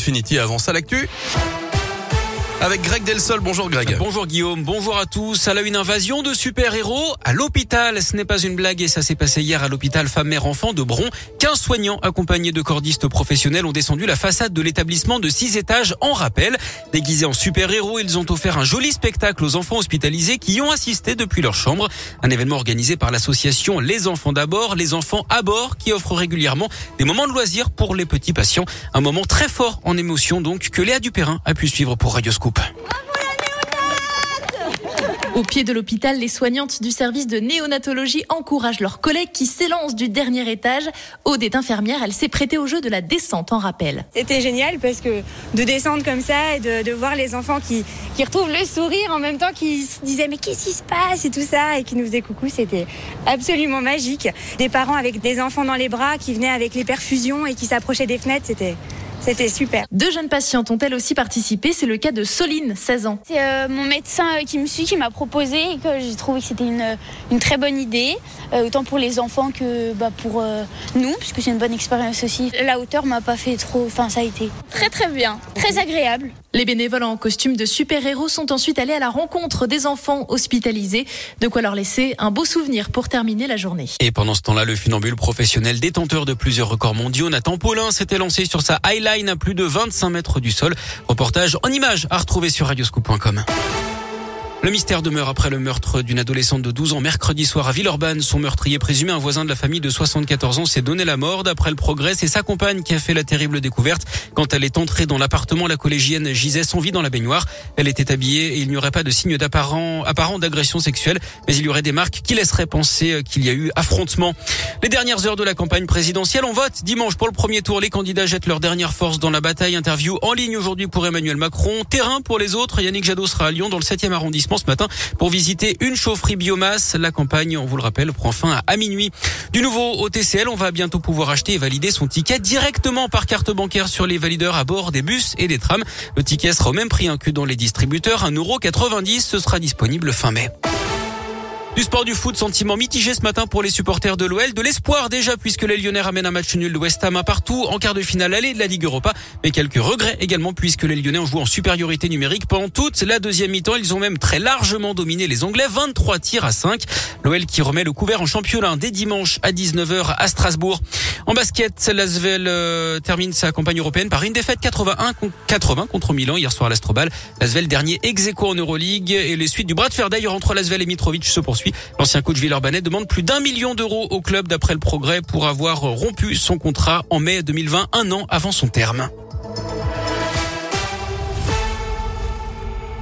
Infinity avance à l'actu avec Greg Delsol. Bonjour Greg. Bonjour Guillaume, bonjour à tous. À la une invasion de super-héros à l'hôpital. Ce n'est pas une blague et ça s'est passé hier à l'hôpital femme-mère-enfant de Bron. 15 soignants accompagnés de cordistes professionnels ont descendu la façade de l'établissement de 6 étages en rappel. Déguisés en super-héros, ils ont offert un joli spectacle aux enfants hospitalisés qui y ont assisté depuis leur chambre. Un événement organisé par l'association Les Enfants d'abord, Les Enfants à bord qui offre régulièrement des moments de loisirs pour les petits patients. Un moment très fort en émotion donc que Léa Dupérin a pu suivre pour Au pied de l'hôpital, les soignantes du service de néonatologie encouragent leurs collègues qui s'élancent du dernier étage. Aude est infirmière, elle s'est prêtée au jeu de la descente en rappel. C'était génial parce que de descendre comme ça et de, voir les enfants qui, qui retrouvent le sourire en même temps qui se disaient mais qu'est-ce qui se passe et tout ça et qui nous faisaient coucou, c'était absolument magique. Des parents avec des enfants dans les bras qui venaient avec les perfusions et qui s'approchaient des fenêtres, c'était c'était super. Deux jeunes patientes ont elles aussi participé? C'est le cas de Soline, 16 ans. C'est euh, mon médecin euh, qui me suit qui m'a proposé et que j'ai trouvé que c'était une, une, très bonne idée, euh, autant pour les enfants que bah, pour nous, puisque c'est une bonne expérience aussi. La hauteur m'a pas fait trop. Enfin, ça a été très très bien, très agréable. Les bénévoles en costume de super-héros sont ensuite allés à la rencontre des enfants hospitalisés. De quoi leur laisser un beau souvenir pour terminer la journée. Et pendant ce temps-là, le funambule professionnel détenteur de plusieurs records mondiaux, Nathan Paulin, s'était lancé sur sa highlight à plus de 25 mètres du sol. Reportage en images à retrouver sur radioscoop.com. Le mystère demeure après le meurtre d'une adolescente de 12 ans mercredi soir à Villeurbanne. Son meurtrier présumé, un voisin de la famille de 74 ans, s'est donné la mort. D'après le progrès, c'est sa compagne qui a fait la terrible découverte. Quand elle est entrée dans l'appartement, la collégienne gisait sans vie dans la baignoire. Elle était habillée et il n'y aurait pas de signe d'apparent apparent d'agression sexuelle, mais il y aurait des marques qui laisseraient penser qu'il y a eu affrontement. Les dernières heures de la campagne présidentielle, on vote dimanche pour le premier tour. Les candidats jettent leur dernière force dans la bataille. Interview en ligne aujourd'hui pour Emmanuel Macron. Terrain pour les autres. Yannick Jadot sera à Lyon dans le 7e arrondissement ce matin pour visiter une chaufferie biomasse. La campagne, on vous le rappelle, prend fin à minuit. Du nouveau au TCL, on va bientôt pouvoir acheter et valider son ticket directement par carte bancaire sur les valideurs à bord des bus et des trams. Le ticket sera au même prix que dans les distributeurs, 1,90€. Ce sera disponible fin mai. Du sport du foot, sentiment mitigé ce matin pour les supporters de l'OL. De l'espoir déjà puisque les Lyonnais ramènent un match nul de West Ham à partout en quart de finale allée de la Ligue Europa. Mais quelques regrets également puisque les Lyonnais ont joué en supériorité numérique pendant toute la deuxième mi-temps. Ils ont même très largement dominé les Anglais. 23 tirs à 5. L'OL qui remet le couvert en championnat dès dimanche à 19h à Strasbourg. En basket, Lasvel euh, termine sa campagne européenne par une défaite 81 80 contre Milan hier soir à l'Astrobal. Lasvel dernier ex en Euroleague et les suites du bras de fer d'ailleurs entre Lasvel et Mitrovic se poursuivent. L'ancien coach Villeurbanais demande plus d'un million d'euros au club d'après le progrès pour avoir rompu son contrat en mai 2020, un an avant son terme.